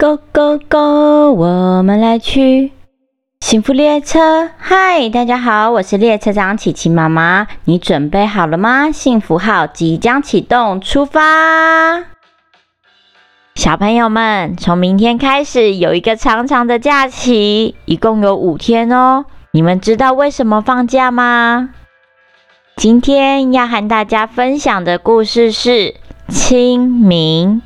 Go Go Go，我们来去幸福列车。嗨，大家好，我是列车长琪琪妈妈。你准备好了吗？幸福号即将启动，出发！小朋友们，从明天开始有一个长长的假期，一共有五天哦。你们知道为什么放假吗？今天要和大家分享的故事是清明。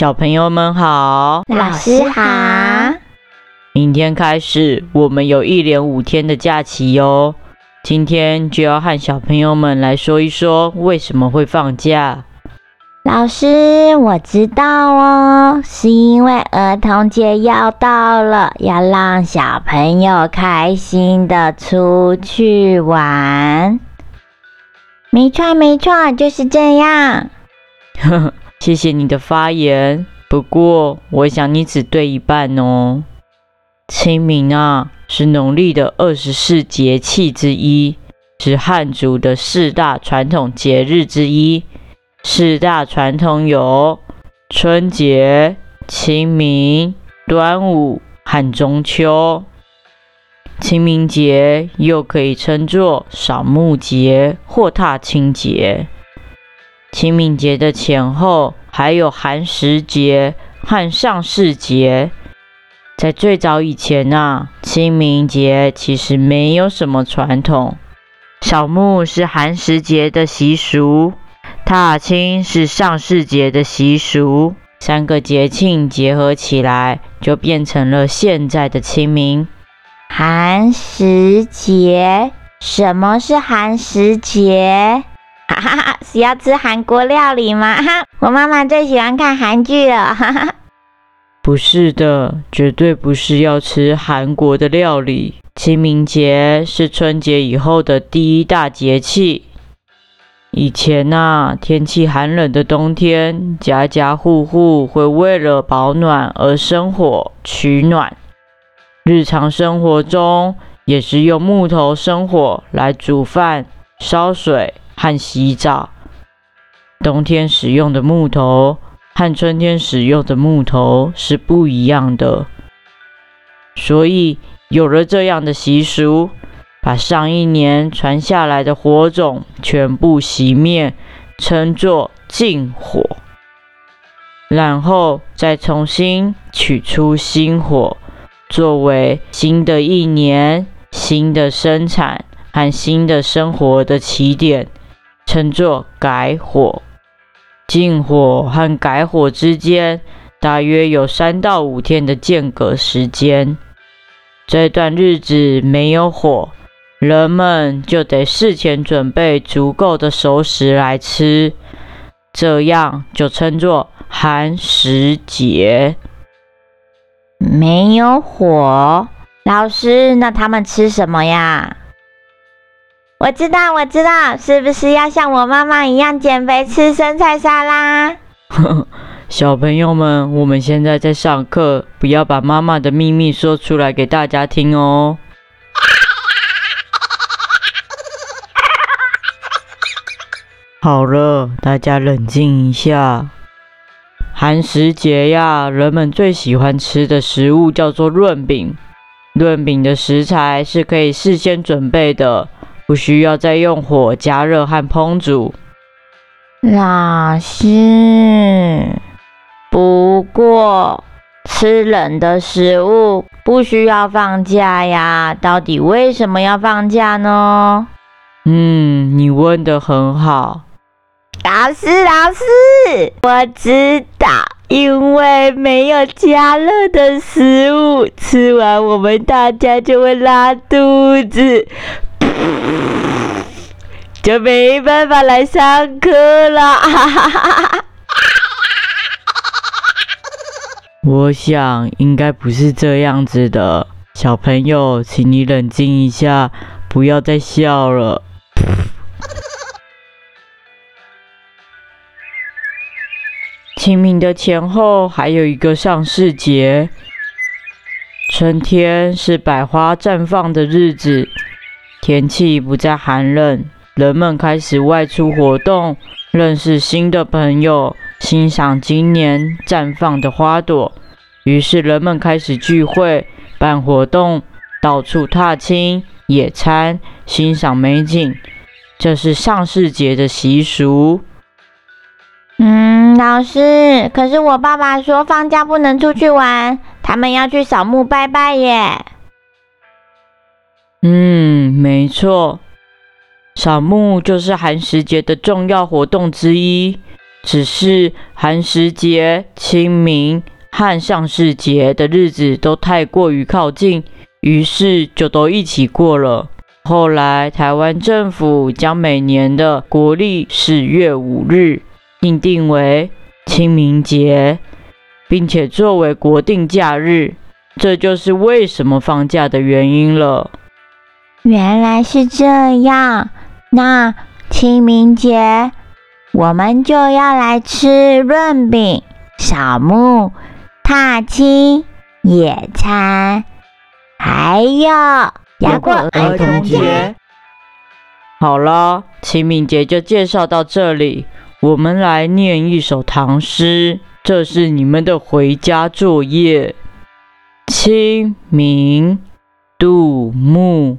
小朋友们好，老师好。明天开始，我们有一连五天的假期哟。今天就要和小朋友们来说一说为什么会放假。老师，我知道哦，是因为儿童节要到了，要让小朋友开心的出去玩。没错，没错，就是这样。呵呵。谢谢你的发言，不过我想你只对一半哦。清明啊，是农历的二十四节气之一，是汉族的四大传统节日之一。四大传统有春节、清明、端午和中秋。清明节又可以称作扫墓节或踏青节。清明节的前后还有寒食节和上巳节。在最早以前啊，清明节其实没有什么传统。扫墓是寒食节的习俗，踏青是上巳节的习俗。三个节庆结合起来，就变成了现在的清明。寒食节？什么是寒食节？哈哈哈，是要吃韩国料理吗？哈，我妈妈最喜欢看韩剧了。哈哈，不是的，绝对不是要吃韩国的料理。清明节是春节以后的第一大节气。以前呐，天气寒冷的冬天，家家户户会为了保暖而生火取暖。日常生活中，也是用木头生火来煮饭、烧水。和洗澡，冬天使用的木头和春天使用的木头是不一样的，所以有了这样的习俗，把上一年传下来的火种全部熄灭，称作禁火，然后再重新取出新火，作为新的一年、新的生产和新的生活的起点。称作改火，禁火和改火之间大约有三到五天的间隔时间。这段日子没有火，人们就得事前准备足够的熟食来吃，这样就称作寒食节。没有火，老师，那他们吃什么呀？我知道，我知道，是不是要像我妈妈一样减肥，吃生菜沙拉？小朋友们，我们现在在上课，不要把妈妈的秘密说出来给大家听哦。好了，大家冷静一下。寒食节呀，人们最喜欢吃的食物叫做润饼。润饼的食材是可以事先准备的。不需要再用火加热和烹煮。老师，不过吃冷的食物不需要放假呀？到底为什么要放假呢？嗯，你问的很好。老师，老师，我知道，因为没有加热的食物，吃完我们大家就会拉肚子。就没办法来上课了。我想应该不是这样子的，小朋友，请你冷静一下，不要再笑了。清明的前后还有一个上巳节，春天是百花绽放的日子，天气不再寒冷，人们开始外出活动，认识新的朋友，欣赏今年绽放的花朵。于是人们开始聚会、办活动，到处踏青、野餐、欣赏美景。这是上市节的习俗。嗯，老师，可是我爸爸说放假不能出去玩，他们要去扫墓拜拜耶。嗯，没错，扫墓就是寒食节的重要活动之一。只是寒食节、清明和上市节的日子都太过于靠近，于是就都一起过了。后来，台湾政府将每年的国历十月五日。定定为清明节，并且作为国定假日，这就是为什么放假的原因了。原来是这样，那清明节我们就要来吃润饼、扫墓、踏青、野餐，还有要过儿童节。好了，清明节就介绍到这里。我们来念一首唐诗，这是你们的回家作业。清明，杜牧。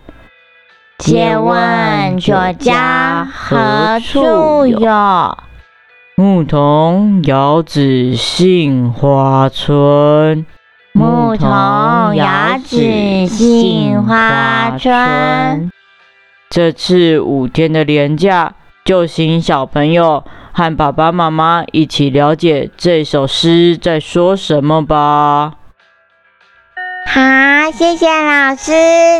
借问酒家何处有？牧童遥指杏花村。牧童遥指杏花村。这次五天的连假，就请小朋友。和爸爸妈妈一起了解这首诗在说什么吧。好，谢谢老师，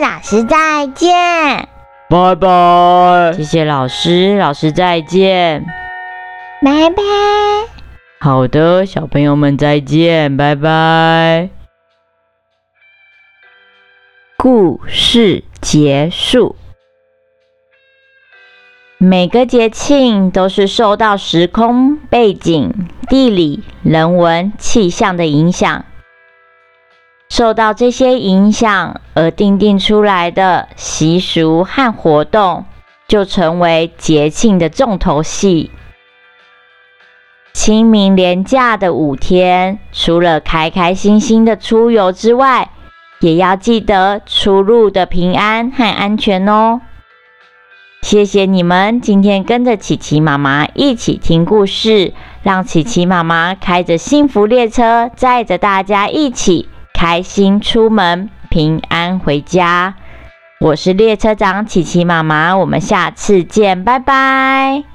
老师再见。拜拜。谢谢老师，老师再见。拜拜。好的，小朋友们再见，拜拜。故事结束。每个节庆都是受到时空背景、地理、人文、气象的影响，受到这些影响而定定出来的习俗和活动，就成为节庆的重头戏。清明连假的五天，除了开开心心的出游之外，也要记得出入的平安和安全哦。谢谢你们今天跟着琪琪妈妈一起听故事，让琪琪妈妈开着幸福列车，载着大家一起开心出门，平安回家。我是列车长琪琪妈妈，我们下次见，拜拜。